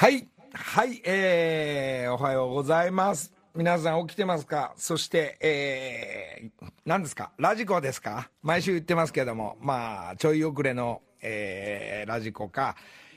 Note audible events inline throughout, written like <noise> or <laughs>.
はい、はい、えー、おはようございます。皆さん起きてますか？そして、えー、何ですか？ラジコですか？毎週言ってますけども、まあ、ちょい遅れの、えー、ラジコか、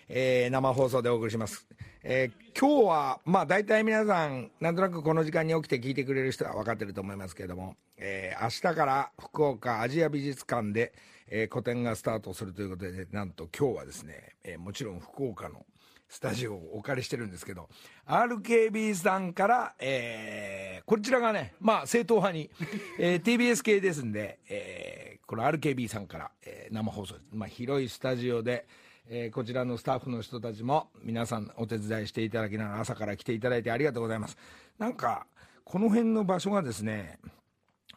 えー、生放送でお送りします。えー、今日は、まあ、大体皆さん、なんとなくこの時間に起きて聞いてくれる人は分かってると思いますけれども、えー、明日から福岡アジア美術館で、えー、個展がスタートするということで、なんと今日はですね、えー、もちろん福岡のスタジオをお借りしてるんですけど、RKB さんから、えー、こちらがね、まあ正統派に、えー、TBS 系ですんで、えー、この RKB さんから、えー、生放送。まあ広いスタジオで、えー、こちらのスタッフの人たちも皆さんお手伝いしていただきながら朝から来ていただいてありがとうございます。なんか、この辺の場所がですね、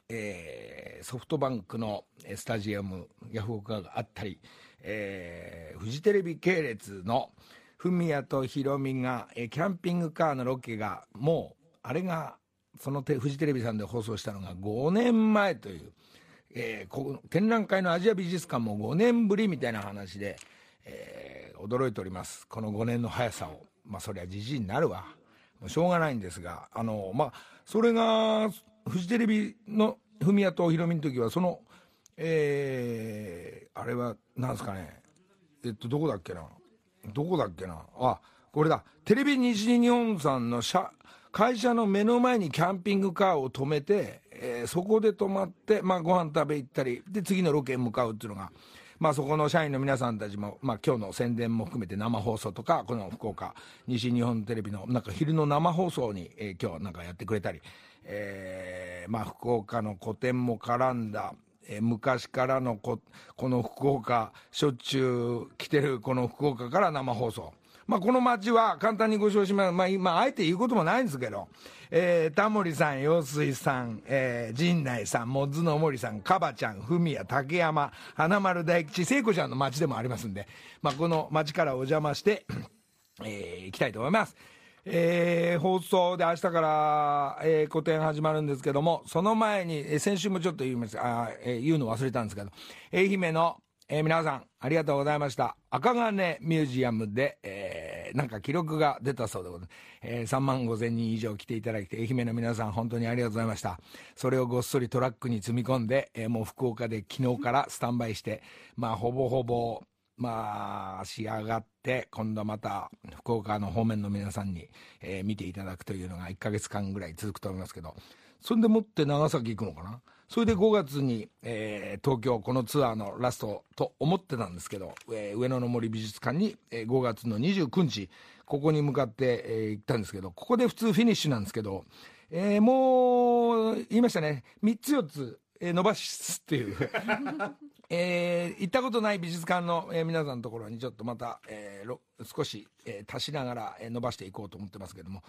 えー、ソフトバンクのスタジアム、ヤフオクがあったり、えー、フジテレビ系列のフミヤとヒロミが、え、キャンピングカーのロケが、もう、あれが、そのフジテレビさんで放送したのが5年前という、えー、こ展覧会のアジア美術館も5年ぶりみたいな話で、えー、驚いております。この5年の速さを。まあ、そりゃじじいになるわ。もうしょうがないんですが、あの、まあ、それが、フジテレビのフミヤとヒロミの時は、その、えー、あれは、なんですかね、えっと、どこだっけな。どこだっけな？あ、これだ。テレビ西日本さんの社、会社の目の前にキャンピングカーを止めて、えー、そこで泊まって、まあ、ご飯食べ行ったり、で、次のロケに向かうっていうのが、まあ、そこの社員の皆さんたちも、まあ、今日の宣伝も含めて生放送とか、この福岡、西日本テレビの、なんか昼の生放送に、えー、今日なんかやってくれたり、えー、まあ、福岡の古典も絡んだ、えー、昔からのここの福岡、しょっちゅう来てるこの福岡から生放送。まあ、この街は簡単にご紹介します。まあ、今、あえて言うこともないんですけど、えー、タモリさん、陽水さん、えー、陣内さん、モッズの森さん、カバちゃん、フミヤ、竹山、花丸大吉、聖子ちゃんの街でもありますんで、まあ、この街からお邪魔して、えー、行きたいと思います。えー、放送で明日から、えー、個展始まるんですけども、その前に、えー、先週もちょっと言いますあ、えー、言うの忘れたんですけど、愛媛の、えー、皆さん、ありがとうございました。赤金ミュージアムで、えー、なんか記録が出たそうでございます。えー、3万5千人以上来ていただいて、愛媛の皆さん、本当にありがとうございました。それをごっそりトラックに積み込んで、えー、もう福岡で昨日からスタンバイして、まあ、ほぼほぼ、まあ、仕上がって、今度また、福岡の方面の皆さんに、えー、見ていただくというのが1ヶ月間ぐらい続くと思いますけど、それでもって長崎行くのかな？それで5月に、えー、東京、このツアーのラストと思ってたんですけど、えー、上野の森美術館に、えー、5月の29日、ここに向かって、えー、行ったんですけど、ここで普通フィニッシュなんですけど、えー、もう、言いましたね、3つ4つ、えー、伸ばすっていう。えー、行ったことない美術館の、えー、皆さんのところにちょっとまた、えー、少し、えー、足しながら、えー、伸ばしていこうと思ってますけども、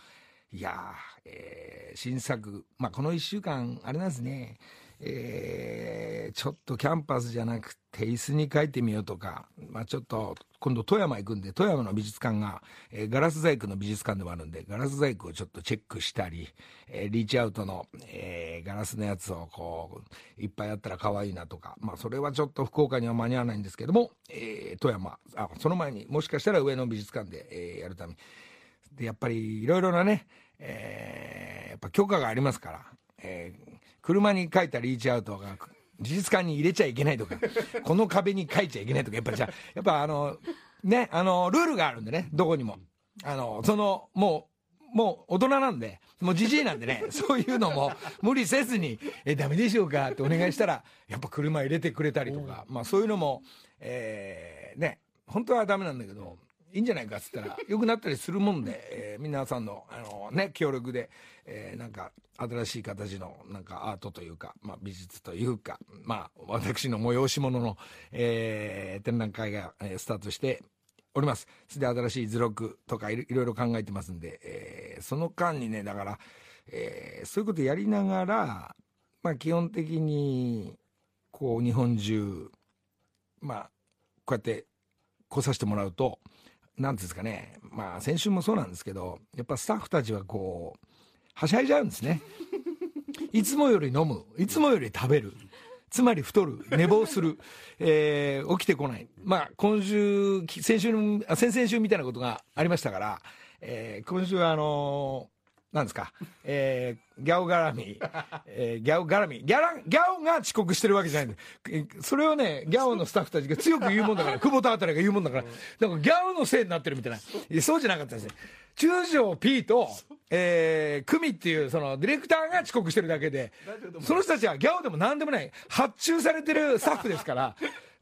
いやー、えー、新作、まあ、この1週間、あれなんですね、えー、ちょっとキャンパスじゃなくて椅子に書いてみようとか、まあ、ちょっと今度富山行くんで富山の美術館が、えー、ガラス細工の美術館でもあるんでガラス細工をちょっとチェックしたり、えー、リーチアウトの、えー、ガラスのやつをこういっぱいあったら可愛いなとか、まあ、それはちょっと福岡には間に合わないんですけども、えー、富山あその前にもしかしたら上野美術館で、えー、やるためにでやっぱりいろいろなね、えー、やっぱ許可がありますから。えー車に書いたリーチアウトが美術館に入れちゃいけないとかこの壁に書いちゃいけないとかやっぱりじゃやっぱあのねあのルールがあるんでねどこにもあのそのもうもう大人なんでもうじじいなんでねそういうのも無理せずに「えダメでしょうか?」ってお願いしたらやっぱ車入れてくれたりとか、まあ、そういうのも、えー、ね本当はダメなんだけどいいんじゃないかっつったら良くなったりするもんで、えー、皆さんのあの、ね、協力で、えー、なんか新しい形のなんかアートというか、まあ、美術というか、まあ、私の催し物の、えー、展覧会が、えー、スタートしております。それで新しい図録とかいろいろ考えてますんで、えー、その間にねだから、えー、そういうことやりながら、まあ、基本的にこう日本中まあこうやって来させてもらうと。なんですかね、まあ、先週もそうなんですけど、やっぱスタッフたちはこう、はしゃいじゃうんですね。いつもより飲む、いつもより食べる、つまり太る、寝坊する、えー、起きてこない。まあ、今週、先週の、先々週みたいなことがありましたから、えー今週はあのなんですか、えーギャオ絡み、えーギャオ絡み、ギャラ、ギャオが遅刻してるわけじゃないんで、それをね、ギャオのスタッフたちが強く言うもんだから、久保田あたりが言うもんだから、なんかギャオのせいになってるみたいな。そうじゃなかったですね。中条 P と、えー、クミっていう、その、ディレクターが遅刻してるだけで、その人たちはギャオでも何でもない、発注されてるスタッフですから、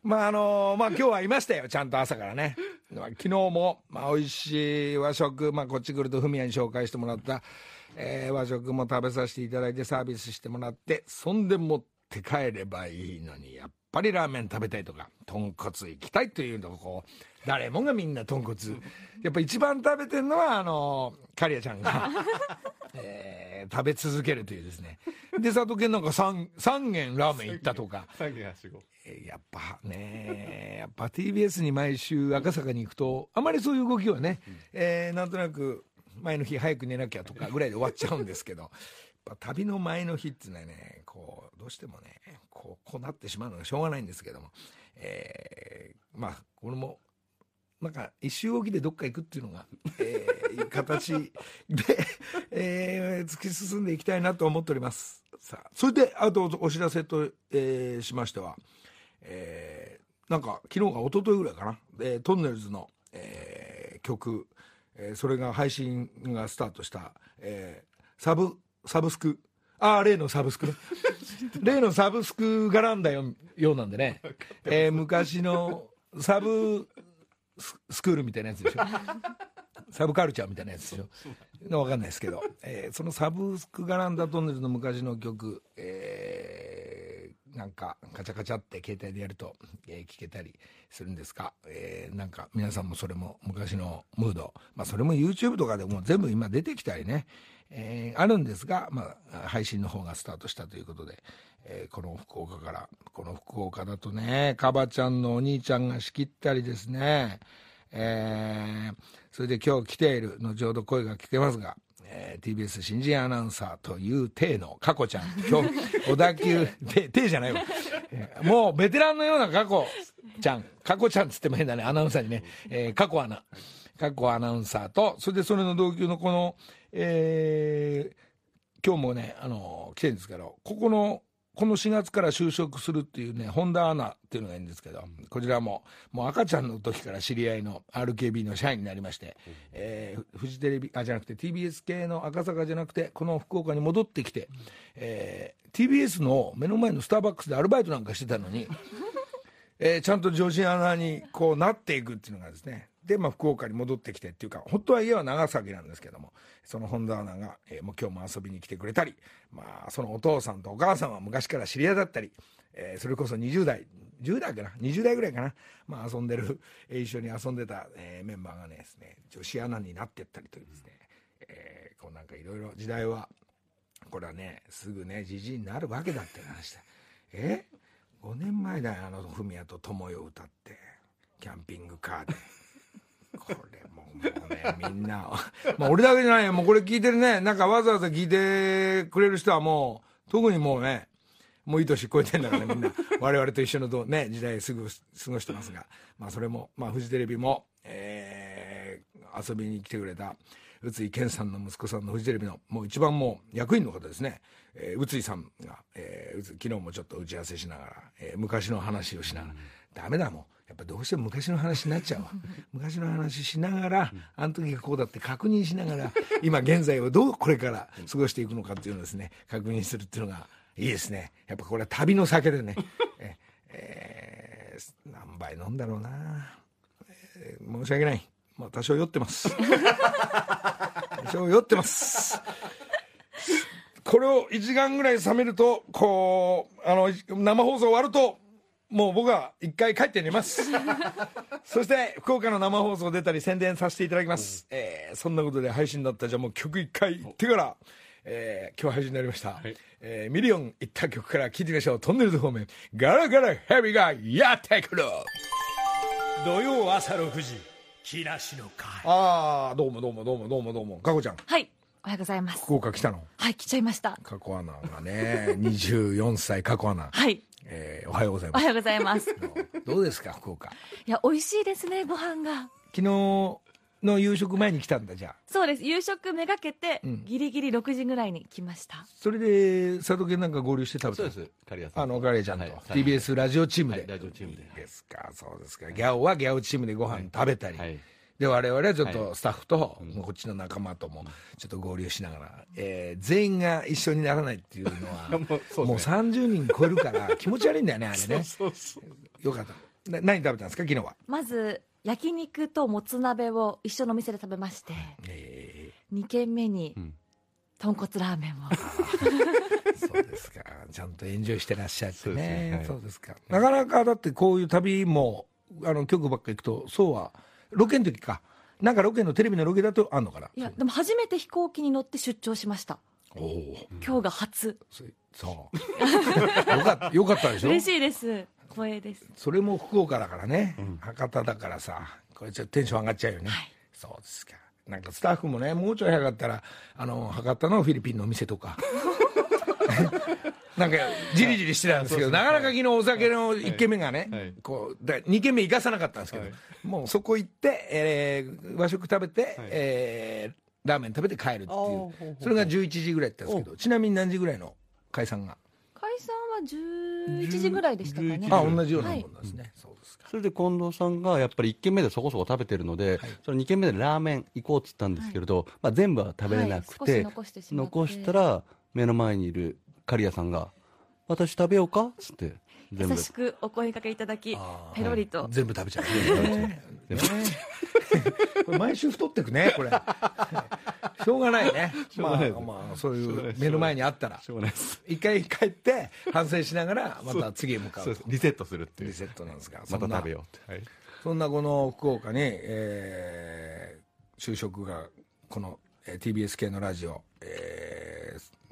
まああのまあ今日はいましたよ、ちゃんと朝からね。まあ昨日も、まあ美味しい和食、まあこっち来るとフミヤに紹介してもらった、えー和食も食べさせていただいてサービスしてもらって、そんで持って帰ればいいのに、やっぱりラーメン食べたいとか、豚骨行きたいというのをこう、誰もがみんな豚骨。やっぱ一番食べてるのは、あのカリアちゃんが。<laughs> えー食べ続けるというですね。で、佐藤健なんか 3, 3軒ラーメン行ったとか。三軒はしごえーやっぱね、やっぱ TBS に毎週赤坂に行くと、あまりそういう動きはね、えーなんとなく前の日早く寝なきゃとかぐらいで終わっちゃうんですけど、やっぱ旅の前の日っていうのはね、こう、どうしてもね、こう、こうなってしまうのがしょうがないんですけども、えーまあ、これも、なんか一周おきでどっか行くっていうのが、えー形で、えー突き進んでいきたいなと思っております。さあ、それで、あとお知らせと、えーしましては、えーなんか昨日か一昨日ぐらいかな、えートンネルズの、えー曲、えーそれが配信がスタートした、えーサブ、サブスク、ああ、例のサブスクね。<laughs> 例のサブスク絡んだよようなんでね、えー昔のサブススクールみたいなやつでしょ。<laughs> サブカルチャーみたいなやつでしょ。わかんないですけど、えーそのサブスク絡んだトンネルズの昔の曲、えーなんかカチャカチャって携帯でやると、えー聞けたりするんですが、えーなんか皆さんもそれも昔のムード、まあそれも YouTube とかでも全部今出てきたりね、えーあるんですが、まあ配信の方がスタートしたということで、えーこの福岡から、この福岡だとね、カバちゃんのお兄ちゃんが仕切ったりですね、えーそれで今日来ている、後ほど声が聞けますが、えー TBS 新人アナウンサーという体の佳子ちゃん、今日、小田急、<laughs> て体じゃないわ、えーもうベテランのような佳子ちゃん、佳子ちゃんっつっても変だね、アナウンサーにね、えー、佳子アナ、佳子アナウンサーと、それでそれの同級のこの、えー今日もね、あの来てるんですけど、ここの、この4月から就職するっていうね、本田アナっていうのがいるんですけど、こちらも、もう赤ちゃんの時から知り合いの RKB の社員になりまして、えーフジテレビ、あ、じゃなくて TBS 系の赤坂じゃなくて、この福岡に戻ってきて、えー TBS の目の前のスターバックスでアルバイトなんかしてたのに、えーちゃんと女子アナにこうなっていくっていうのがですね、で、まあ、福岡に戻ってきてっていうか、本当は家は長崎なんですけども、その本田アナが、えーもう今日も遊びに来てくれたり、まあ、そのお父さんとお母さんは昔から知り合いだったり、えーそれこそ20代、10代かな、20代ぐらいかな、まあ、遊んでる、え一緒に遊んでた、えーメンバーがねですね、女子アナになってったりというですね、えーこうなんかいろいろ時代は、これはね、すぐね、じじいになるわけだって話だ。え ?5 年前だよ、あの、フミヤと友よ歌って、キャンピングカーで。これもう、もうね、みんな、まあ俺だけじゃないよ、もうこれ聞いてるね、なんかわざわざ聞いてくれる人はもう、特にもうね、もういい年超えてんだからみんな、我々と一緒のどね、時代すぐ過ごしてますが、まあそれも、まあフジテレビも、えー遊びに来てくれた、宇津井健さんの息子さんのフジテレビの、もう一番もう役員の方ですね、えー宇津井さんが、えー宇津昨日もちょっと打ち合わせしながら、えー昔の話をしながら、ダメだもん。やっぱどうしても昔の話になっちゃうわ。<laughs> 昔の話しながら、あの時がこうだって確認しながら、<laughs> 今現在をどうこれから過ごしていくのかっていうのをですね、確認するっていうのがいいですね。やっぱこれは旅の酒でね、<laughs> ええー何杯飲んだろうな、えー申し訳ない。まあ多少酔ってます。多少酔ってます。これを1時間ぐらい冷めると、こう、あの、生放送終わると、もう僕は一回帰って寝ます。<laughs> そして、福岡の生放送出たり宣伝させていただきます。えーそんなことで配信だったじゃあもう曲一回行ってから、えー今日配信になりました。えーミリオン行った曲から聴いてみましょう。トンネルズ方面、ガラガラヘビがやってくる。土曜朝6時木梨の会ああ、どうもどうもどうもどうもどうも。かこちゃん、はい。おはようございます。福岡来たの？はい、来ちゃいました。過去アナがね、24歳過去アナ。はい。えーおはようございます。おはようございます。<laughs> どうですか、福岡。いや、美味しいですね、ご飯が。昨日、の夕食前に来たんだじゃあ。そうです。夕食めがけて、うん。ギリギリ6時ぐらいに来ました。それで佐藤家なんか合流して食べたそうです。刈谷さんあのカレーちゃんと、はい TBS ラジオチームで、はいラジオチームで。ですかそうですか。ギャオはギャオチームでご飯食べたり、はいで我々はちょっとはスタッフと、こっちの仲間ともちょっと合流しながら、えー全員が一緒にならないっていうのは <laughs> もうそうもうですね。30人超えるから <laughs> 気持ち悪いんだよねあれね。そうそうよかった。な何食べたんですか昨日は？まず焼肉ともつ鍋を一緒のお店で食べまして、え2軒目にん。豚骨ラーメンを、ー <laughs> そうですか。ちゃんとエンジョイしてらっしゃってそうですねねはい。そうですか。なかなかだってこういう旅もあの局ばっか行くとそうはロケの時か。なんかロケのテレビのロケだとあんのかな？いやでも初めて飛行機に乗って出張しました。おお今日が初。そそう。よかったよかったでしょ？嬉しいです。光栄です。それも福岡だからね、博多だからさ。これちょっとテンション上がっちゃうよね、はい。そうですか。なんかスタッフもねもうちょい早かったらあの博多のフィリピンのお店とか <laughs> なんかじりじりしてたんですけど、なかなか昨日お酒の1軒目がね、はい。こうだ2軒目行かさなかったんですけど、はい。もうそこ行って、えー和食食べて、はい。えーラーメン食べて帰るっていう。あーほうほうそれが11時ぐらいだったんですけどちなみに何時ぐらいの解散が？解散は11時ぐらいでしたかね。11あ同じようなはいもんなんですね、そうですか。それで近藤さんがやっぱり1軒目でそこそこ食べてるので、その2軒目でラーメン行こうっつったんですけれど、まあ、全部は食べれなくはい。少て、し残してしまって。残したら目の前にいる刈谷さんが「私食べようか?」っつって優しくお声かけいただきペロリと、全部食べちゃう。これ毎週太ってくねこれ。<laughs> しょうがないね。まあまあそういう目の前にあったら。一回帰って反省しながら <laughs> また次へ向かうリセットするっていう。リセットなんですかまた食べよようって、はい、そんなこの福岡に、えー就職がこの、えー TBS 系のラジオ、えー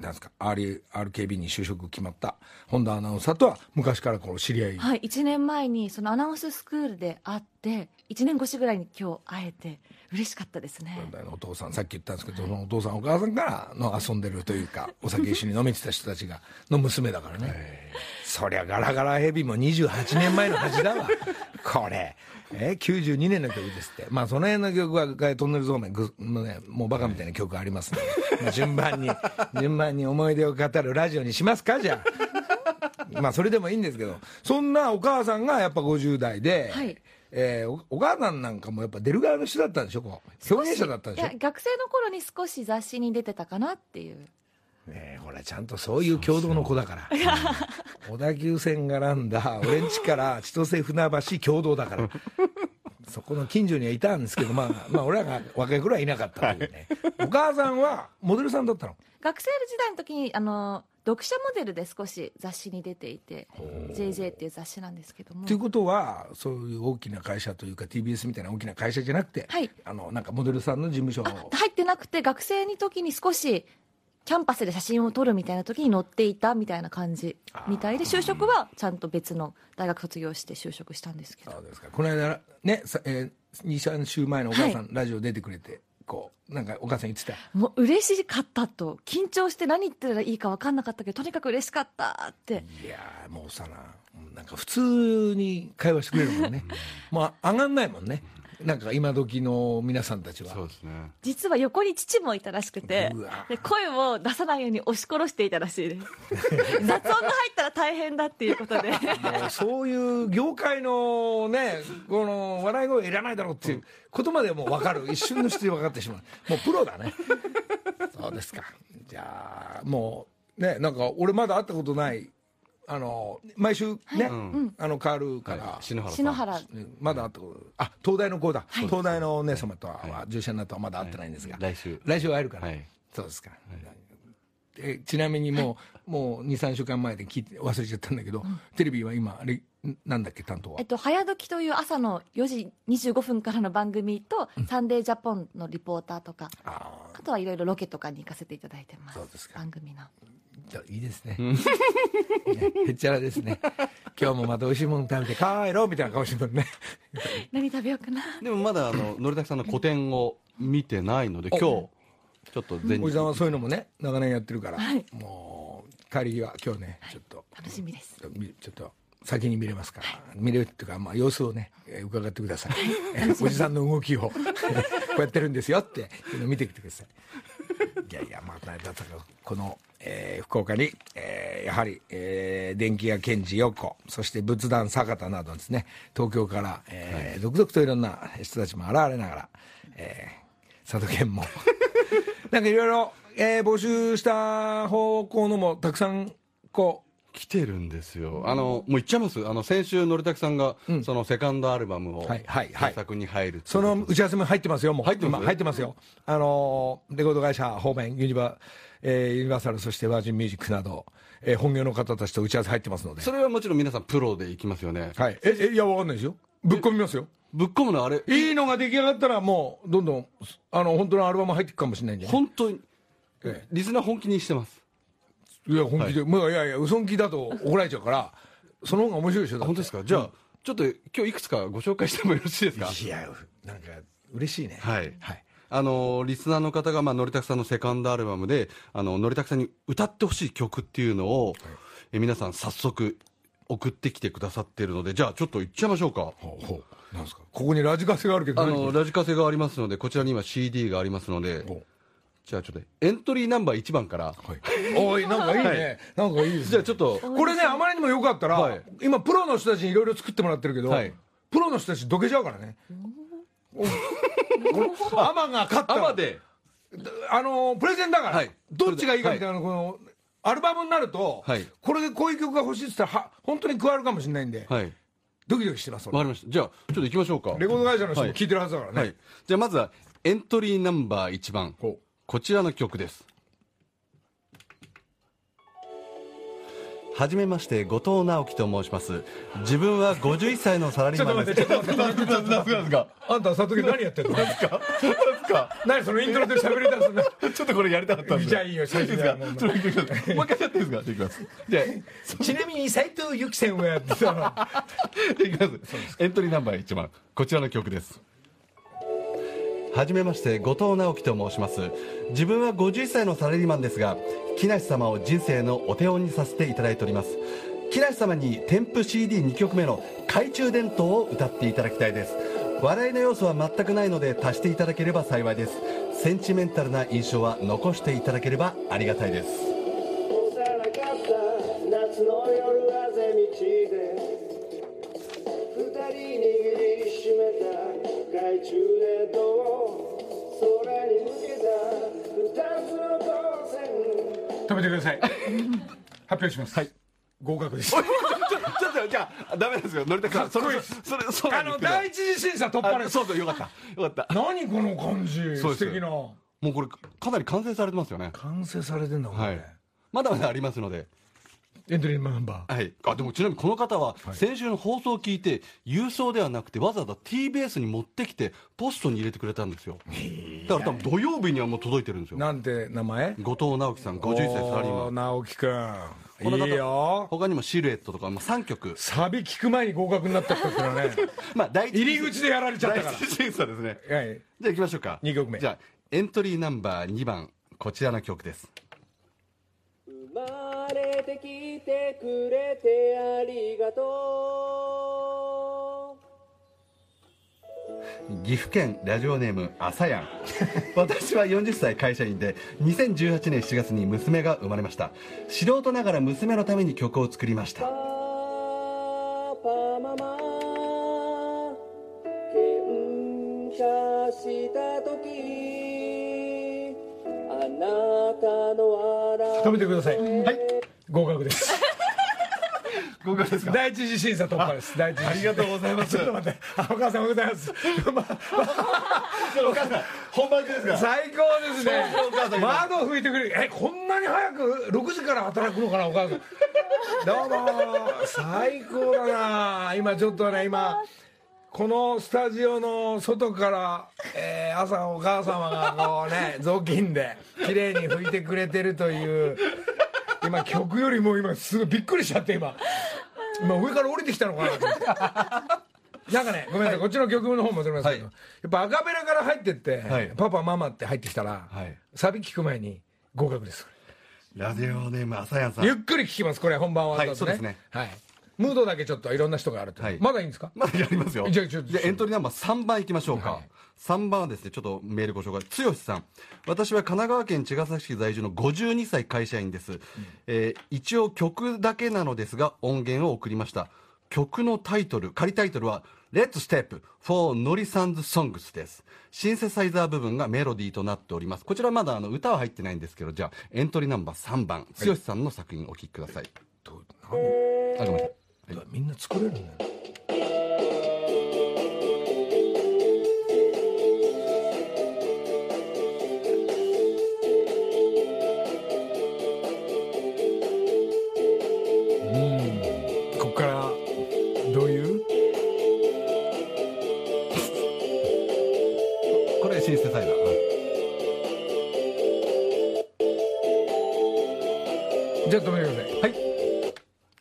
なんですか？RKB に就職決まった。本田アナウンサーとは昔からこの知り合い、はい1年前にそのアナウンススクールで会って1年越しぐらいに今日会えて嬉しかったですね。お父さんさっき言ったんですけど、そのお父さんお母さんからの遊んでるというか <laughs> お酒一緒に飲めてた人たちがの娘だからね、そりゃガラガラヘビも28年前の恥だわ。<laughs> これ。え92年の曲ですって。まあその辺の曲は「トンネルゾーメンぐ」のねもうバカみたいな曲がありますので、まあ順番に順番に思い出を語るラジオにしますかじゃあ。<laughs> まあそれでもいいんですけど。そんなお母さんがやっぱ50代で、はいえーおお母さんなんかもやっぱ出る側の人だったんでしょ？こう表現者だったんでしょ？いや学生の頃に少し雑誌に出てたかなっていう。ねえほらちゃんとそういう共同の子だから。<laughs> 小田急線がらんだ俺んちから千歳船橋共同だからそこの近所にはいたんですけどまあまあ俺らが若い頃はいなかったというね、<laughs> お母さんはモデルさんだったの？学生時代の時にあの読者モデルで少し雑誌に出ていて「JJ」っていう雑誌なんですけども。ということはそういう大きな会社というか TBS みたいな大きな会社じゃなくて、はい。あのなんかモデルさんの事務所あ入ってなくて学生の時に少しキャンパスで写真を撮るみたいな時に載っていたみたいな感じみたいで就職はちゃんと別の大学卒業して就職したんです。けどそうですか。この間ねさ、えー、23週前のお母さん、ラジオ出てくれてこうなんかお母さん言ってた。もう嬉しかったと緊張して何言ってたらいいか分かんなかったけどとにかく嬉しかったって。いやーもうさななんか普通に会話してくれるもんね。<laughs> まあ上がんないもんねなんか今時の皆さんたちは。そうですね。実は横に父もいたらしくてで声を出さないように押し殺していたらしいです。<laughs> 雑音が入ったら大変だっていうことで。そういう業界のねこの笑い声いらないだろうっていうことまでもう分かる。一瞬の質で分かってしまう。もうプロだね。そうですか。じゃあもうねなんか俺まだ会ったことないあの毎週ね、あの変わるから、はい。篠原さん。篠原。ねまだ会ったことあ東大の子だ、東大のお姉様とは、は従者になとはまだ会ってないんですが、来週。来週会えるから、はい。そうですか、えちなみにもう、もう23週間前で聞いて忘れちゃったんだけど、テレビは今あれなんだっけ担当は？えっと、早時という朝の4時25分からの番組と、サンデージャポンのリポーターとか、ああとはいろいろロケとかに行かせていただいてます。そうですか。番組の。いいですね。ねへっちゃらですね。<laughs> 今日もまた美味しいもの食べて帰ろうみたいな顔してるね。何食べようかな。でもまだあの <laughs> のりたけさんの個展を見てないので今日ちょっと前日。おじさんはそういうのもね長年やってるから、はい。もう帰り際今日ねちょっと楽しみです。みちょっと先に見れますから、見れるっていうか、まあ、様子をね、えー伺ってください。えーおじさんの動きを、<laughs> こうやってるんですよっていうのを見てきてください。いやいや、まあ、だからこの、えー福岡に、えーやはり、えー電気屋賢治陽子、そして仏壇坂田などですね、東京から、えー続々といろんな人たちも現れながら、えー佐渡県も、<laughs> なんかいろいろ、えー募集した方向のもたくさん、こう、来てるんですよ。あの、もう言っちゃいます？あの、先週、のりたくさんが、そのセカンドアルバムを、はいはいはい制作に入るっていうその打ち合わせも入ってますよ、もう。入ってます？今入ってますよ。あのーレコード会社方面、ユニバ、えーユニバーサル、そしてバージンミュージックなど、えー本業の方たちと打ち合わせ入ってますので。それはもちろん皆さんプロでいきますよね。はい。え、え、いや、わかんないですよ。ぶっ込みますよ。ぶっ込むのはあれ、いいのが出来上がったら、もう、どんどん、あの、本当のアルバム入っていくかもしれないんじゃない本当に、えリスナー本気にしてます。いや、本気で、もう、いやいや、嘘んきだと怒られちゃうから、その方が面白いでしょ、本当ですか？じゃあ、ちょっと今日いくつかご紹介してもよろしいですか？いや、なんか、嬉しいね。はいはい。あのリスナーの方が、まあのりたくさんのセカンドアルバムで、あののりたくさんに歌ってほしい曲っていうのを、え皆さん、早速送ってきてくださってるので、じゃあ、ちょっといっちゃいましょうか。ほうほう。なんですか？ここにラジカセがあるけど、あ何のラジカセがありますので、こちらに今 CD がありますのでじゃあちょっとエントリーナンバー1番から、はい。おい、なんかいいね。なんかいいですね。じゃあちょっと、これね、あまりにもよかったら、はい今、プロの人たちにいろいろ作ってもらってるけど、はいプロの人たちどけちゃうからね。おアマが勝ったらアマで、あのプレゼンだから、はいどっちがいいかみたいな、このアルバムになると、はいこれでこういう曲が欲しいって言ったらは本当に加わるかもしれないんで、はい、ドキドキしてます、俺わかりました。じゃあ、ちょっと行きましょうか。レコード会社の人もはい聞いてるはずだからね、はい。じゃあまずは、エントリーナンバー1番。こちらの曲です。はじめまして、後藤直樹と申します。自分は51歳のサラリーマンです。ちょっと待って、ちょっと待って、何ですかあんた、佐藤家何やってんの何ですか何そのイントロで喋り出すんだちょっとこれやりたかったんでじゃあいいよ、最初だよもうもう一回やっていいですかじゃあいきます。じゃ、ちなみに斎藤由貴さんはやってたのじゃあいきます。エントリーナンバー1番、こちらの曲です。はじめまして、後藤直樹と申します。自分は51歳のサラリーマンですが、木梨様を人生のお手本にさせていただいております。木梨様に添付 CD2 曲目の懐中電灯を歌っていただきたいです。笑いの要素は全くないので足していただければ幸いです。センチメンタルな印象は残していただければありがたいです。します。はい。合格です。<laughs> ちょっとじゃあダメですよ。乗りたくさんそれそれそうあの第一次審査突破ですそうそうよかった。よかった。何この感じ？素敵な。もうこれかなり完成されてますよね。完成されてんだもんね、はい。まだまだありますのでエントリーナンバー。はい。あでもちなみにこの方は先週の放送を聞いて郵送ではなくてわざわざ TBS に持ってきてポストに入れてくれたんですよ。だから多分土曜日にはもう届いてるんですよ。なんて名前？後藤直樹さん51歳サラリーマン。直樹くん。この方いいよ。他にもシルエットとか、まあ、3曲。サビ聞く前に合格になった人ってのはね。<laughs> まあ第一入り口でやられちゃったから。第一審査ですね。はい。じゃあ行きましょうか。二曲目。じゃあエントリーナンバー2番こちらの曲です。生まれてきてくれてありがと岐阜県ラジオネームあさやん。<laughs> 私は40歳会社員で2018年7月に娘が生まれました。素人ながら娘のために曲を作りましうパたパママ喧嘩した時あなたの笑止めてください。はい合格です。<laughs> 合格です第一次審査突破です。第一次ありがとうございます。ちょっと待って。あお母さんおはようございます、まあ本番ですか？最高ですね。窓拭いてくれる。えこんなに早く？6時から働くのかなお母さん。どうも最高だな。今ちょっとね今このスタジオの外から、えー朝お母様がこうね雑巾で綺麗に拭いてくれてるという今曲よりも今すごいびっくりしちゃって今。今上から降りてきたのかなと思って。なんかねごめんなさい、こっちの曲の方戻りますけど、はい。やっぱアカペラから入ってって、はい。パパママって入ってきたら、はい。サビ聞く前に合格です。ラジオネームあさやんさん。ゆっくり聞きます。これ本番終わった後ね。はいそうですね。はいムードだけちょっといろんな人があるはいまだいいんですか？まだやりますよ。じゃあちょっとエントリーナンバー3番いきましょうか。はい3番はですね、ちょっとメールご紹介。剛さん。私は神奈川県茅ヶ崎市在住の52歳会社員です。えー一応曲だけなのですが、音源を送りました。曲のタイトル、仮タイトルは、Let's Step for ノリサンズ Songs です。シンセサイザー部分がメロディーとなっております。こちらまだあの歌は入ってないんですけど、じゃあエントリーナンバー3番、剛さんの作品お聴きください。どうあ、ごめんなさい。何みんな作れるね。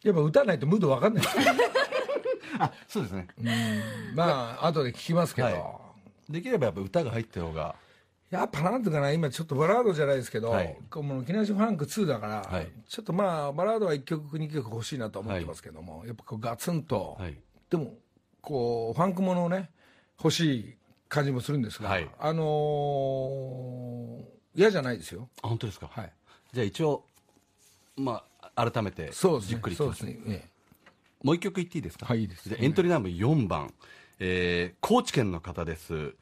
やっぱ歌わないとムードわかんない。<laughs> あ、そうですね。まあ後で聞きますけど、はい。できればやっぱ歌が入ってる方が。やっぱなんていうかな、今ちょっとバラードじゃないですけど、はい。こうもう木梨ファンク2だから、はい。ちょっとまあ、バラードは1曲、2曲欲しいなと思ってますけども、やっぱこうガツンと、はい。でも、こう、ファンクものをね、欲しい感じもするんですが、はい。あのー嫌じゃないですよ。あ本当ですか、はい。じゃあ一応まあ改めて。じっくりそう聞きますですね。もう一曲言っていいですか？はいいいです。じゃあエントリーナンバー4番、えー高知県の方です。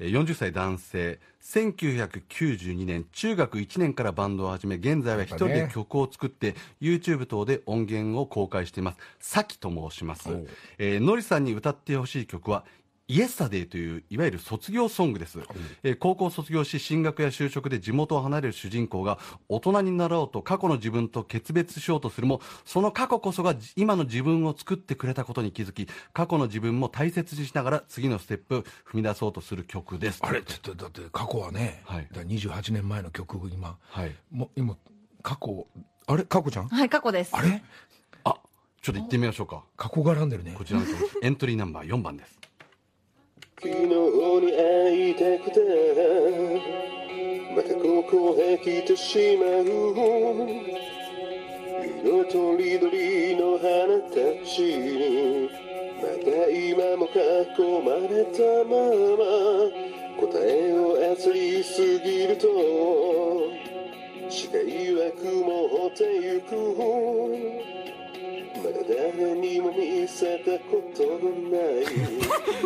えー40歳男性。1992年中学1年からバンドを始め現在は一人で曲を作って YouTube 等で音源を公開しています。さきと申します、えーのりさんに歌ってほしい曲はイエスタデイといういわゆる卒業ソングです、えー高校卒業し進学や就職で地元を離れる主人公が大人になろうと過去の自分と決別しようとするもその過去こそがじ今の自分を作ってくれたことに気づき過去の自分も大切にしながら次のステップを踏み出そうとする曲です。あれ、ちょっとだって過去はね、はい。だから28年前の曲を今、はい。もう今、過去、あれ、過去ちゃん？はい、過去です。あれ？あちょっと行ってみましょうか。過去絡んでるね。こ。ちらの曲エントリーナンバー4番です昨日に会いたくてまたここへ来てしまう。色とりどりの花たちにまた今も囲まれたまま答えを焦りすぎると視界は曇ってゆく。誰にも見せたことのない。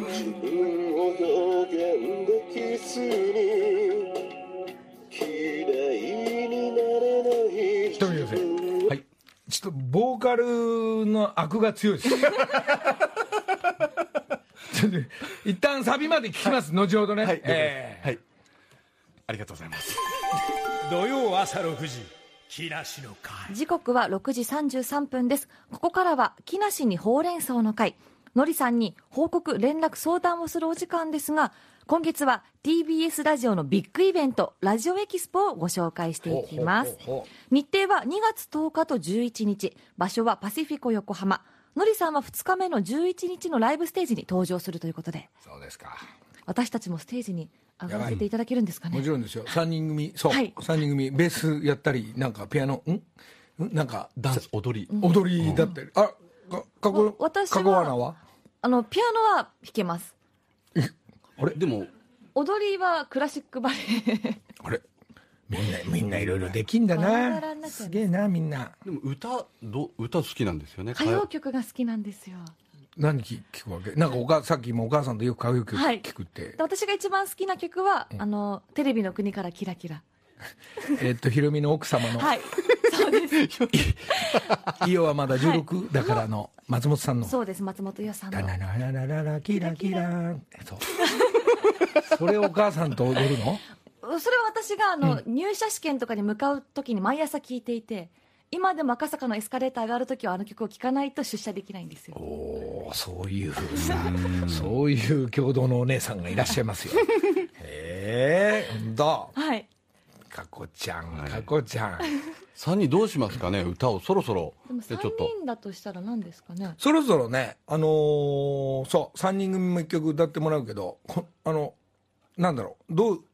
自分を表現できずに。嫌いになれない一人でせ分はい。ちょっとボーカルの悪が強いです。<laughs> ちょっと一旦サビまで聞きます、後ほどね。はい、えはい。ありがとうございます。土曜朝6時時刻は6時33分です。ここからは、木梨にほうれん草の会。のりさんに報告、連絡、相談をするお時間ですが、今月は TBS ラジオのビッグイベント、ラジオエキスポをご紹介していきます。日程は2月10日と11日。場所はパシフィコ横浜。のりさんは2日目の11日のライブステージに登場するということで、ーそうですか。私たちもステージに上がらせていただけるんですかね？もち。ろんですよ。三人組、そう、はい。三人組、ベースやったり、なんかピアノ、ん？ん？なんかダンス、踊り。踊りだったり。あ、か、かこ、私はかこは？あの、ピアノは弾けます。あれ？でも踊りはクラシックバレエ。あれ？みんな、みんないろいろできんだな。すげえな、みんな。でも歌ど歌好きなんですよね。歌謡曲が好きなんですよ。何聞聞くわけ？なんかお母さっきもお母さんとよく歌謡曲はい聞くってで。私が一番好きな曲は、あの、テレビの国からキラキラ。<laughs> えっと、ひろみの奥様の、はい。そうです。イオはまだ16だからの松本さんの。そうです、松本伊代さんの。ララララララキラキラそう。それをお母さんと踊るの？<laughs> それは私が、あの、入社試験とかに向かう時に毎朝聴いていて、今でも赤坂のエスカレーター上がる時はあの曲を聴かないと出社できないんですよ。おーそういうふうな、<laughs> そういう共同のお姉さんがいらっしゃいますよ。<laughs> へえ、ほんと。はい。かこちゃん、かこちゃん。3人どうしますかね歌をそろそろでも3でちょっと人だとしたら何ですかね？そろそろね、あのーそう、3人組も一曲歌ってもらうけど、こあの、なんだろう、どう、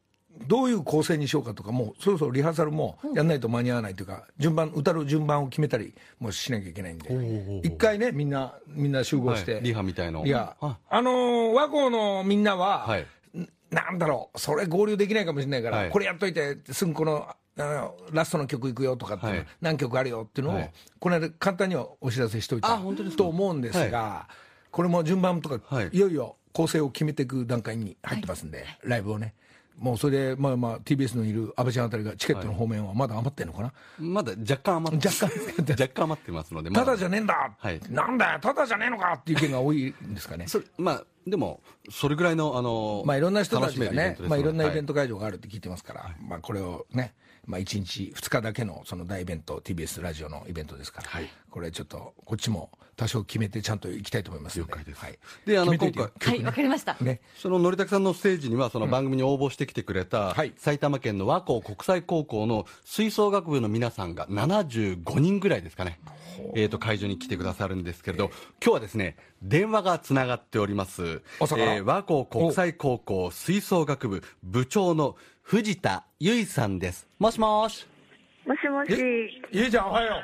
どういう構成にしようかとか、もうそろそろリハーサルもやんないと間に合わないというか、順番、歌う順番を決めたりもしなきゃいけないんで、一回ね、みんな、みんな集合して、はい。リハみたいの。リハああのー和光のみんなは、はい。んなんだろう、それ合流できないかもしれないから、はい。これやっといて、すぐこのラストの曲いくよとかっていうの、はい。何曲あるよっていうのを、はい。この間、簡単にはお知らせしといたと思うんですが、これも順番とか、はい。い、よいよ構成を決めていく段階に入ってますんで、ライブをね。もうそれで、まあまあ、TBS のいる安倍ちゃんあたりがチケットの方面はまだ余ってるのかな、まだ若干余って若干若干余ってますので、ただじゃねねえんだ、はい。なんだよ、ただじゃねえのか。っていう意見が多いんですかね。まあでもそれぐらいのあのまあ、いろんな人たちがねまあ、いろんなイベンはいト会場があるって聞いてますから、まあ、これをね、まあ、1日、2日だけのその大イベント、TBS ラジオのイベントですから、はい。これちょっと、こっちも多少決めて、ちゃんと行きたいと思いますので、了解です。はい、であの決めといて今はい、わかりました。ね、そののりたくさんのステージには、その番組に応募してきてくれた、はい。埼玉県の和光国際高校の吹奏楽部の皆さんが75人ぐらいですかね、えー、と会場に来てくださるんですけれど、今日はですね、電話がつながっております、えー和光国際高校吹奏楽部部長の藤田由衣さんです。もしもし。もしもし、ゆいちゃん、おはよ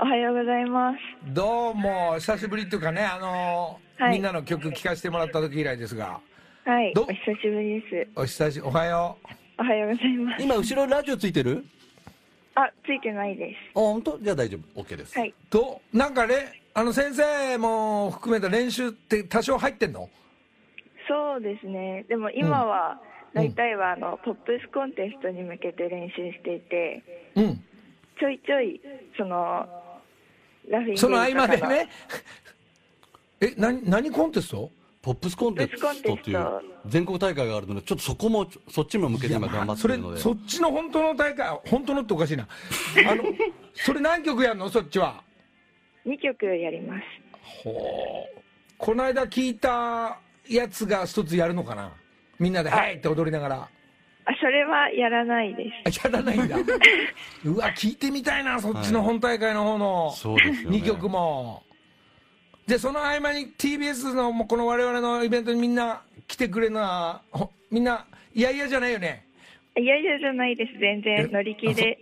おはようございます。う。どうも、久しぶりっていうかね、あのーはいみんなの曲聴かせてもらった時以来ですが、はい、どお久しぶりです。お久しおはよう。おはようございます。今、後ろラジオついてる？あ、ついてないであ、本当？じゃあ大丈夫。OK です。す。はい。と、なんかね、あの先生も含めた練習って多少入ってんの？そうですね。でも今は、うん大体はあの、ポップスコンテストに向けて練習していて、うん。ちょいちょい、その、ラフィンその合間でね、え、な何コンテスト？ポップスコンテストっていう全国大会があるので、ちょっとそこも、そっちも向けて今頑張ってそれるので。そっちの本当の大会本当のっておかしいな。<laughs> あのそれ何曲やんの？そっちは。2曲やります。ほう。この間聞いたやつが一つやるのかなみんなで「はい!」って踊りながらあ、それはやらないです。あやらないんだ <laughs> うわ聞いてみたいなそっちの本大会の方のそうですよね2曲もでその合間に TBS のもうこの我々のイベントにみんな来てくれるのはほみんないやいやじゃないよねいやいやじゃないです。全然乗り気で。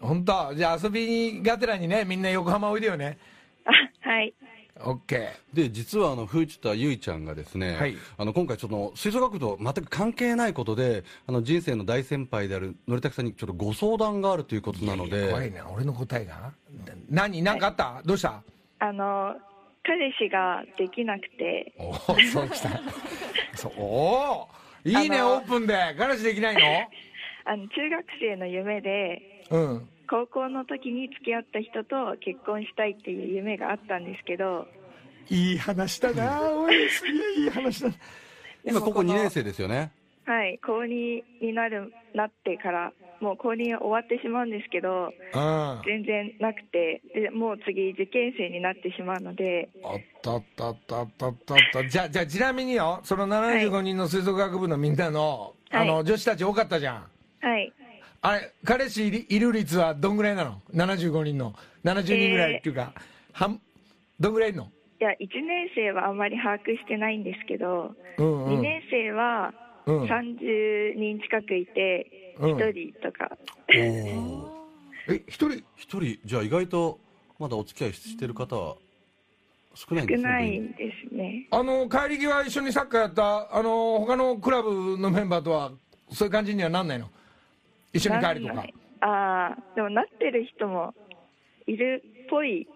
本当？じゃあ遊びにがてらにねみんな横浜おいでよねあ、はい。OK で実はあの藤田由衣ちゃんがですね、はい。あの今回、ちょっと吹奏楽と全く関係ないことで、あの人生の大先輩であるのりたくさんにちょっとご相談があるということなので、怖いな。俺の答えが？何？何かあった？どうした？あの、彼氏ができなくて、おおそうきた。<laughs> そう。おーいいねオープンで。彼氏できない <laughs> あの中学生の夢で。のうん高校の時に付き合った人と結婚したいっていう夢があったんですけど。いい話だなおいすげえいい話だ今、ここ2年生ですよね。はい高2になるなってからもう高2終わってしまうんですけどうん全然なくてでもう次受験生になってしまうので。おっとっとっとっとっとっとじゃあじゃあちなみによその75人の吹奏楽部のみんなの,、はい。あの女子たち多かったじゃん。はいあれ彼氏いる率はどんぐらいなの？75人の70人ぐらいっていうか、半どんぐらいいるの？いや1年生はあまり把握してないんですけど、うんうん。2年生はうん。30人近くいてうん。1人とか、え一人一人、じゃあ意外とまだお付き合いしてる方は少ないんですね。少ないんですね。あの帰り際一緒にサッカーやったあの他のクラブのメンバーとはそういう感じにはなんないの？一緒に帰るとか。ああでもなってる人もいるっぽい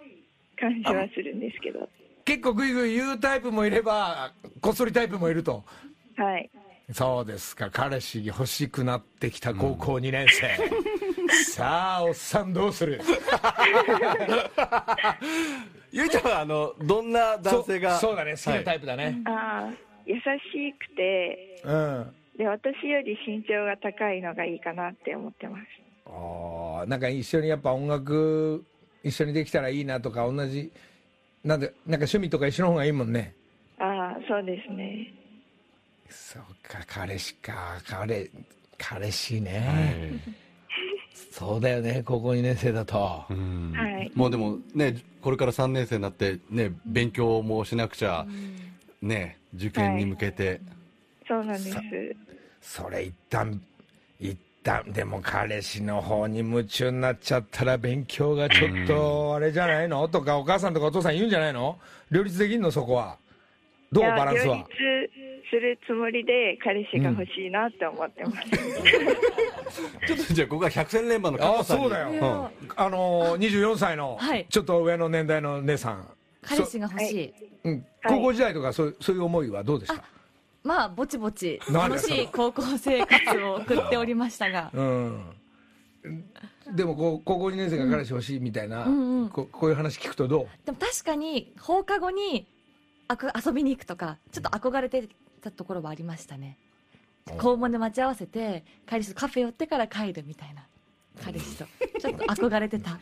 感じはするんですけど。結構グイグイ言うタイプもいればこっそりタイプもいると。はい。そうですか。彼氏欲しくなってきた高校2年生、<laughs> さあおっさんどうする？<laughs> ゆいちゃんはあのどんな男性が？そそうだね。好きなタイプだね、ああ優しくてうんで私より身長が高いのがいいかなって思ってます。あーなんか一緒にやっぱ音楽一緒にできたらいいなとか同じなんでなんか趣味とか一緒の方がいいもんね。ああそうですね。そうか彼氏か。彼彼氏ね、はい。そうだよね高校2年生だと。うん。はい。もうでもね、これから3年生になって、ね、勉強もしなくちゃ、ね、受験に向けて、そうなんです。それ一旦だでも彼氏の方に夢中になっちゃったら勉強がちょっとあれじゃないの？とかお母さんとかお父さん言うんじゃないの？両立できんの？そこは。どう？バランスは？両立するつもりで彼氏が欲しいなって思ってます。<laughs> ちょっとじゃあここは百戦錬磨の加あ藤さんに。そうだよ、あのー、24歳のはい。ちょっと上の年代の姉さん、彼氏が欲しい。うん、高校時代とかそうそういう思いはどうでした、まあ、ぼちぼち、楽しい高校生活を送っておりましたが。<laughs> うん、でもこう高校2年生が彼氏欲しいみたいな、うんうんここういう話聞くとどでも確かに、放課後にあく遊びに行くとか、ちょっと憧れてたところはありましたね。校門で待ち合わせて、彼氏とカフェ寄ってから帰るみたいな。彼氏と。ちょっと憧れてた。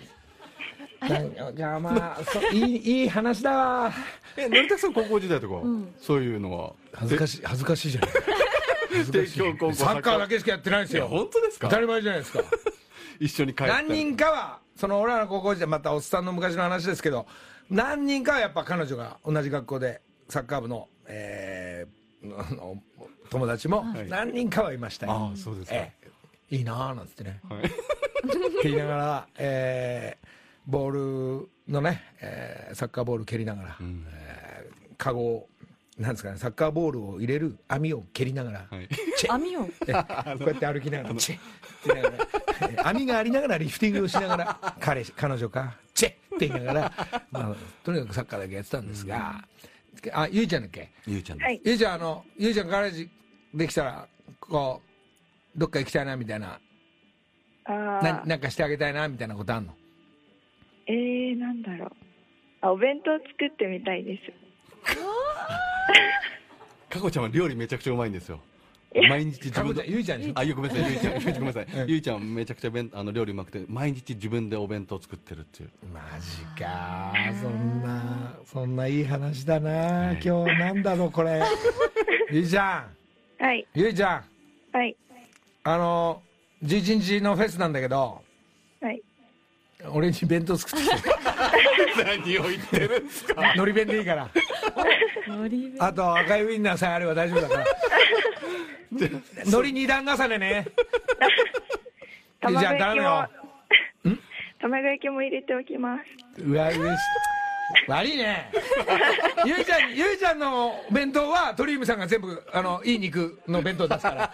うじゃあまあそいいいい話だわ。<laughs> え成田さん高校時代とか、ん。そういうのは？恥ずかしい恥ずかしいじゃない。<laughs> 帝京高校サッカーだけしかやってないんですよ。本当ですか？当たり前じゃないですか。<laughs> 一緒に帰った。何人かはその俺らの高校時代またおっさんの昔の話ですけど何人かはやっぱ彼女が同じ学校でサッカー部の、えーあの友達も何人かはいましたよ、ああそうですか、ええ。いいなあなんつってね。はい。って言いながら、えーボールのね、えーサッカーボール蹴りながら、ん。えーカゴをなんですかねサッカーボールを入れる網を蹴りながら、はい。チェ網を？えこうやって歩きながら、<laughs> チェッ。って言いながら、え網がありながらリフティングをしながら、彼氏、彼女か、チェッって言いながら、まあ、とにかくサッカーだけやってたんですが、あ、ゆいちゃんだっけ？ゆうちゃんはい。ゆいちゃん、あの、ゆいちゃん彼氏できたら、こう、どっか行きたいなみたいな、あなあ、なんかしてあげたいなみたいなことあんの？えー、なんだろう。あ、お弁当作ってみたいです。<laughs> かこちゃんは料理めちゃくちゃうまいんですよ毎日自かこちゃん、分でゆいちゃんあ、ゆうごめんなさい、ゆいちゃん、<laughs> ごめんなさいうん。ゆいちゃんめちゃくちゃ弁あの料理うまくて、毎日自分でお弁当作ってるっていう。マジかそんなそんないい話だな今日なんだろうこれ <laughs> ゆいちゃんはい。ゆいちゃんはい。あの11日のフェスなんだけどはい。俺に弁当作ってきて何を言ってるんですか。のり弁でいいから。あと赤いウインナーさえあれば大丈夫だから。のり二段重ねね。ゆいちゃん頼むよ。卵焼きも入れておきます。うわ嬉しい。悪いね。ゆいちゃんゆいちゃんの弁当は鳥海さんが全部あのいい肉の弁当出すから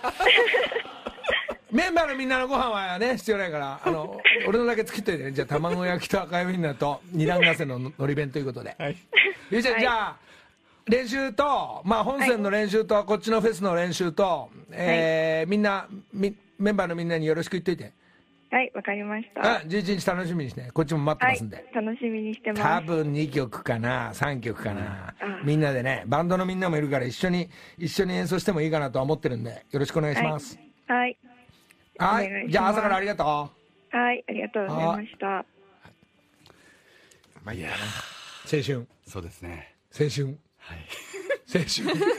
メンバーのみんなのご飯はね必要ないからあの <laughs> 俺のだけ作っといてね。じゃあ卵焼きと赤いウインナーと二段重ねののり弁ということで、ゆいちゃん、はい。じゃあ練習と、まあ、本戦の練習と、こっちのフェスの練習と、えーみんなみメンバーのみんなによろしく言っといて。はい、わかりました。あ11日楽しみにしてねこっちも待ってはいますんで、、楽しみにして多ます。分2曲かな3曲かな、うんみんなでねバンドのみんなもいるから一緒に一緒に演奏してもいいかなとは思ってるんでよろしくお願いします。はい。はい、お願いします。じゃあ朝からありがとはい、ありがとうございました。うまあいいや。な青春。そうですね。青春。はい。青春。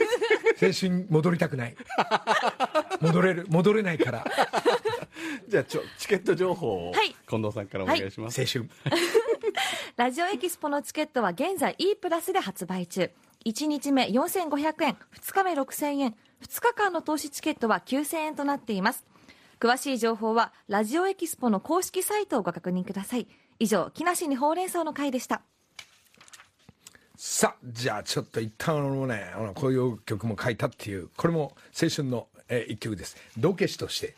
青春戻りたくない。戻れる。戻れないから。<laughs> じゃあちょ、チケット情報をはい。近藤さんからお願いします。青春。<laughs> ラジオエキスポのチケットは現在 E プラスで発売中。1日目4500円、2日目6000円、2日間の投資チケットは9000円となっています。詳しい情報はラジオエキスポの公式サイトをご確認ください。以上、木梨にほうれん草の会でした。さあじゃあちょっと一旦あのねあのこういう曲も書いたっていうこれも青春の、えー一曲です道化師として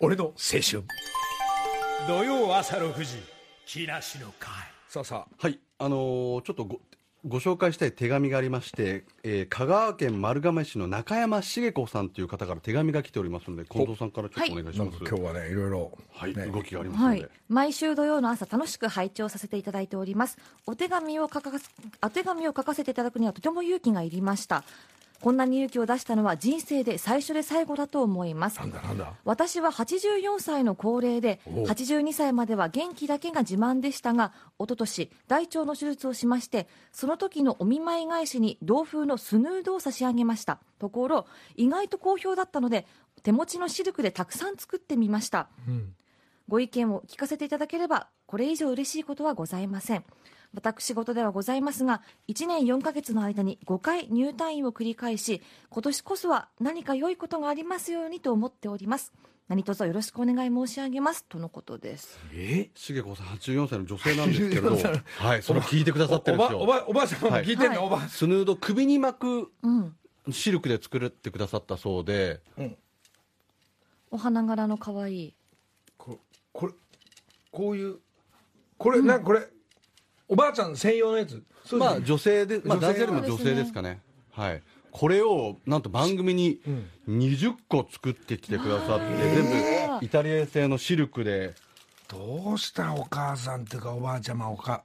俺の青春土曜朝6時木梨の会さあさあはい、あのーちょっとごご紹介したい手紙がありまして、えー香川県丸亀市の中山茂子さんという方から手紙が来ておりますので近藤さんからちょっとお願いします、か今日はねいろいろ、はい、ね。動きがありますので、はい、毎週土曜の朝楽しく拝聴させていただいております。お手紙を書かお手紙を書かせていただくにはとても勇気がいりましたこんなに勇気を出したのは人生で最初で最後だと思います。なんだなんだ。私は84歳の高齢でおう。82歳までは元気だけが自慢でしたが一昨年大腸の手術をしましてその時のお見舞い返しに同風のスヌードを差し上げました。ところ意外と好評だったので手持ちのシルクでたくさん作ってみました、ご意見を聞かせていただければこれ以上嬉しいことはございません私事ではございますが1年4ヶ月の間に5回入退院を繰り返し今年こそは何か良いことがありますようにと思っております。何卒よろしくお願い申し上げます。とのことです。え？茂子さん84歳の女性なんですけれど。84歳はいそれを聞いてくださってるんですよ。おばおばおばあちゃんも聞いてんの、はい。おばスヌード首に巻くうん。シルクで作ってくださったそうで。お花柄の可愛い。ここれこういうこれ、なんかこれおばあちゃん専用のやつ。そうですね。まあ女性で、まあ、女性男性よりも女性ですかね。はい。これをなんと番組に20個作ってきてくださって、全部イタリア製のシルクで。どうしたお母さんっていうかおばあちゃまおか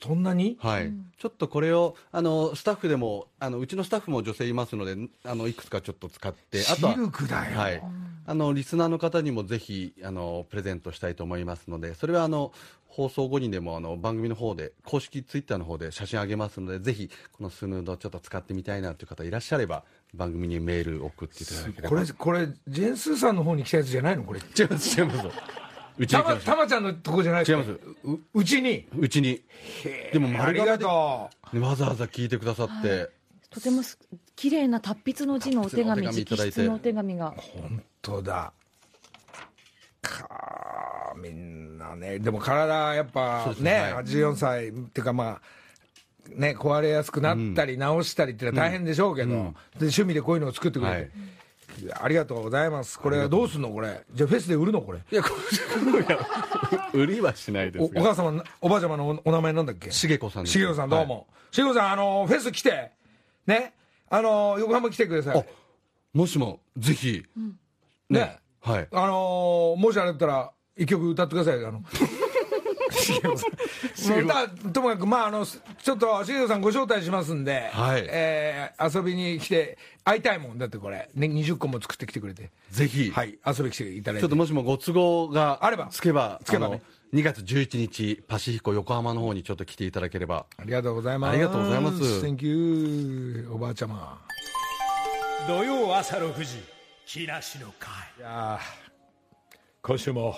そんなに？はい、ちょっとこれをあのスタッフでもあのうちのスタッフも女性いますのであのいくつかちょっと使ってあとはシルクだよ。はい、あのリスナーの方にもぜひあのプレゼントしたいと思いますのでそれはあの放送後にでもあの番組の方で公式ツイッターの方で写真あげますのでぜひこのスヌードちょっと使ってみたいなという方いらっしゃれば番組にメール送っていただければ。これこれジェンスーさんの方に来たやつじゃないの？これ。違います違いますうちたまに来ましたたまちゃんのとこじゃない違います。ううちに。うちに。でもあ丸りがとわざわざ聞いてくださって、とてもす綺麗な達筆の字のお手紙直筆のお手紙が。う本当だかーみんなね。でも体やっぱね。ねはい。84歳っていうかまあね壊れやすくなったり直したりっていうのは大変でしょうけど、で趣味でこういうのを作ってくれて、はい。ありがとうございます。これはどうすんのこれ？じゃあフェスで売るのこれ？いやこれ売りはしないでおおすが母様おばあちゃまのおお名前なんだっけ？茂子さんです。茂子さんどうも、茂子さんあのフェス来てね？あの横浜来てください。あもしもぜひ、ねはい。あのーもしあれだったら一曲歌ってください。よあのともかくまああのちょっと茂子さんご招待しますんで、はい。えー遊びに来て会いたいもんだってこれ、ね、20個も作ってきてくれて。ぜひ、はい遊びに来ていただいて。ちょっともしもご都合があれば。つけばつけばね。あの2月11日パシフィコ横浜の方にちょっと来ていただければ。ありがとうございます。ありがとうございます。Thank you おばあちゃま。土曜朝6時木梨の会。いやー今週も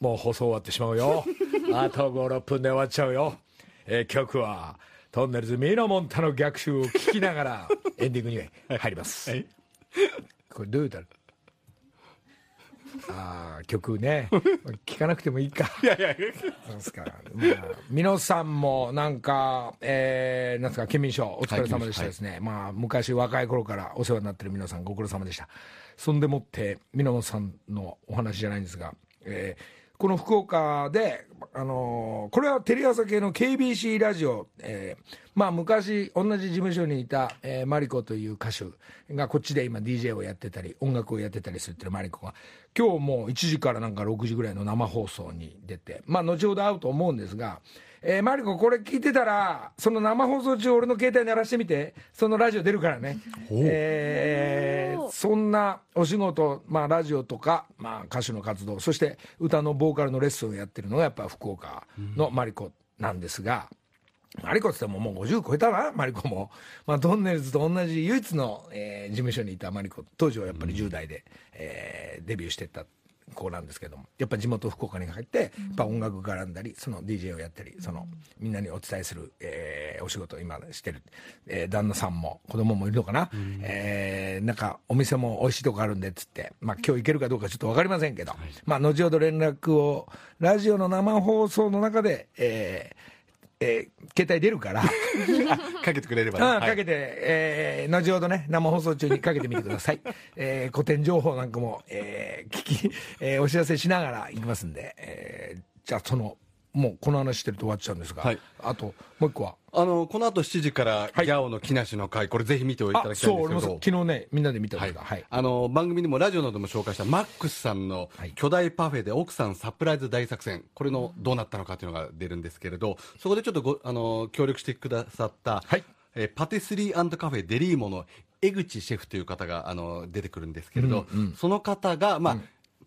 もう放送終わってしまうよ。<laughs> あと56分で終わっちゃうよ、えー曲はトンネルズミノモンタの逆襲を聞きながら <laughs> エンディングに入ります、これどういう歌 <laughs> ああ曲ね。聞かなくてもいいか。<laughs> いやいや。そうですか、まあ、皆さんもなんか、えー、なんですか県民賞お疲れ様でしたですね、まあ昔若い頃からお世話になってる皆さんご苦労様でした。そんでもって皆本さんのお話じゃないんですが、えーこの福岡で、あのーこれはテレ朝系の KBC ラジオ、えーまあ、昔同じ事務所にいた、えーマリコという歌手がこっちで今 DJ をやってたり音楽をやってたりするっていうマリコが。今日もう1時からなんか6時ぐらいの生放送に出てまあ後ほど会うと思うんですが、えーマリコこれ聞いてたらその生放送中俺の携帯鳴らしてみて。そのラジオ出るからね。えーそんなお仕事、まあ、ラジオとか、まあ、歌手の活動そして歌のボーカルのレッスンをやってるのがやっぱ福岡のマリコなんですが、マリコって言ってももう50超えたなマリコも、まあ、トンネルズと同じ唯一の、えー事務所にいたマリコ。当時はやっぱり10代で、えーデビューしてった子なんですけども。やっぱ地元福岡に帰ってやっぱ音楽絡んだりその DJ をやったりそのみんなにお伝えする、えーお仕事を今してる、えー旦那さんも子供もいるのかな、えーなんかお店も美味しいとこあるんでっつって、まあ、今日行けるかどうかちょっと分かりませんけど、まあ、後ほど連絡をラジオの生放送の中で、えーえー携帯出るから。<laughs> かけてくれればうんね、はいかけて、えー後ほどね、生放送中にかけてみてください。<laughs> えー古典情報なんかも、えー聞き、えーお知らせしながら行きますんで、えーじゃあその、もうこの話してると終わっちゃうんですが、はい。あと、もう一個は。あのこの後7時からはい。ギャオの木梨の会これぜひ見ておいたあ、だきたいんですけど。昨日ね、みんなで見たんはいですが、はい。あの番組でもラジオなども紹介したマックスさんのはい。巨大パフェで奥さんサプライズ大作戦。これのどうなったのかというのが出るんですけれどそこでちょっとごあの協力してくださった、はい。えーパティスリーカフェデリーモの江口シェフという方があの出てくるんですけれど、その方が、まあ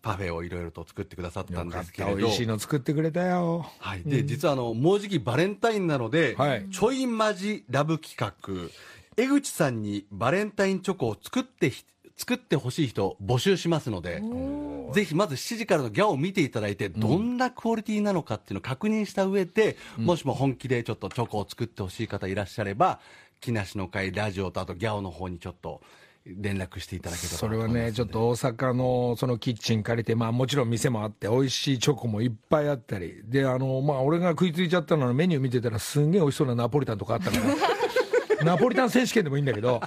パフェをいろいろと作ってくださったんですけれど。美味しいの作ってくれたよ。はい、で、実はあのもうじきバレンタインなので、はい。ちょいマジラブ企画。江口さんにバレンタインチョコを作ってひ作ってほしい人募集しますのでぜひまず7時からのギャオを見ていただいてどんなクオリティなのかっていうのを確認した上で、もしも本気でちょっとチョコを作ってほしい方いらっしゃれば木梨の会ラジオとあとギャオの方にちょっと連絡していただけそれはね、ちょっと大阪のそのキッチン借りて、まあもちろん店もあって、美味しいチョコもいっぱいあったり、で、あの、まあ俺が食いついちゃったのはメニュー見てたら、すんげえ美味しそうなナポリタンとかあったから、<laughs> ナポリタン選手権でもいいんだけど、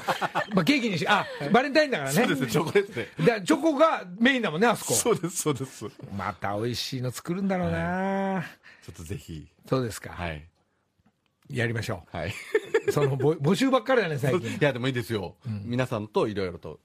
まあケーキにし、あ、バレンタインだからね。そうですねチョコレートででチョコがメインだもんね、あそこ。そうですそうです。ちょまた美味しいの作るんだろうな、っとぜひ。そうですか。はい。やりましょはい。う。そのぼ <laughs> 募集ばっかりだね、最い近。<laughs> やでもいいですよ、皆さんといろいろと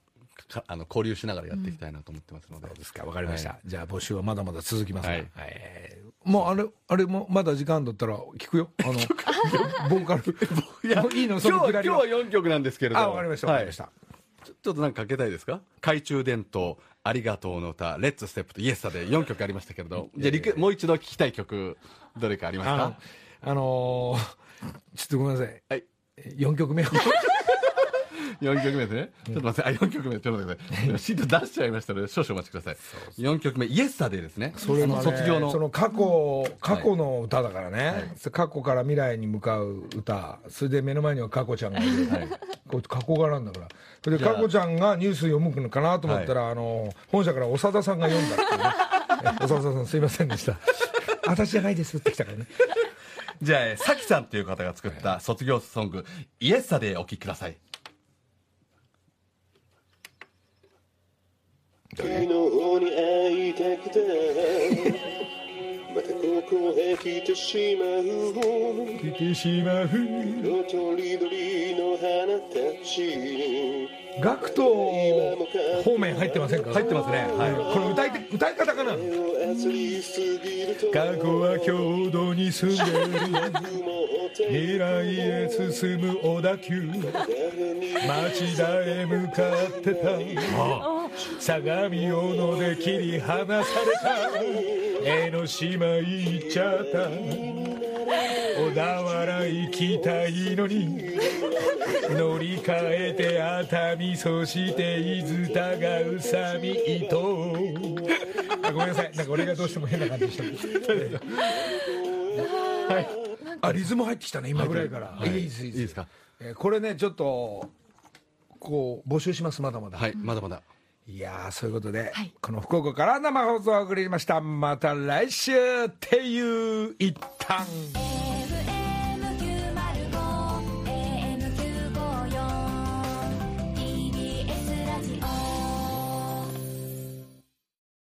かあの交流しながらやっていきたいなと思ってますので、そうですか、わかりました。はじゃあ募集はまだまだ続きますからはい。えーもうあれ、あれもまだ時間だったら聞くよ。あの、<laughs> ボーカル。いやもういいのそ今日はの今日は4曲なんですけれどあ、わかりました、わかりました。ちょちょっとなんかかけたいですか？懐中電灯ありがとうの歌レッツステップとイエスタで4曲ありましたけれどじゃあリクもう一度聞きたい曲どれかありますあのか、あのーちょっとごめんなさい。はい4曲目を。<laughs> 4曲目ですね、ちょっと待ってあ4曲目ちょっと待ってください。<laughs> シート出しちゃいましたので少々お待ちください。4曲目イエスタでですね。それも、ね、卒業の。その過去、過去の歌だからね、過去から未来に向かう歌、それで目の前には過去ちゃんがいる、こう過去がなんだから、それで過去ちゃんがニュース読むのかなと思ったら、あの本社から長田さんが読んだっていうね、<laughs> え長田さん、すいませんでした、私じゃないですって来たからね。じゃあえーさきさんという方が作った卒業ソングイエスタでお聴きください。昨日に会いたくて <laughs> またここへ来てしまう。来てしまう。色とりどりの花たち。にガクト方面入ってませんか？入ってますね。はい。これ歌いて歌い方かな？過去は郷土に住んでる曇って未来へ進む小田急。町田へ向かってた。相模大野で切り離された。江ノ島行っちゃった小田原行きたいのに乗り換えて熱海そして伊豆田が宇佐美伊ごめんなさい。なんか俺がどうしても変な感じした。はい。あリズム入ってきたね今ぐらいから、い、い。ですいいいいですか？えーこれねちょっとこう募集しますまだまだ、はいまだまだ。いやーそういうことで、はい。この福岡から生放送をお送りしました。また来週っていう一旦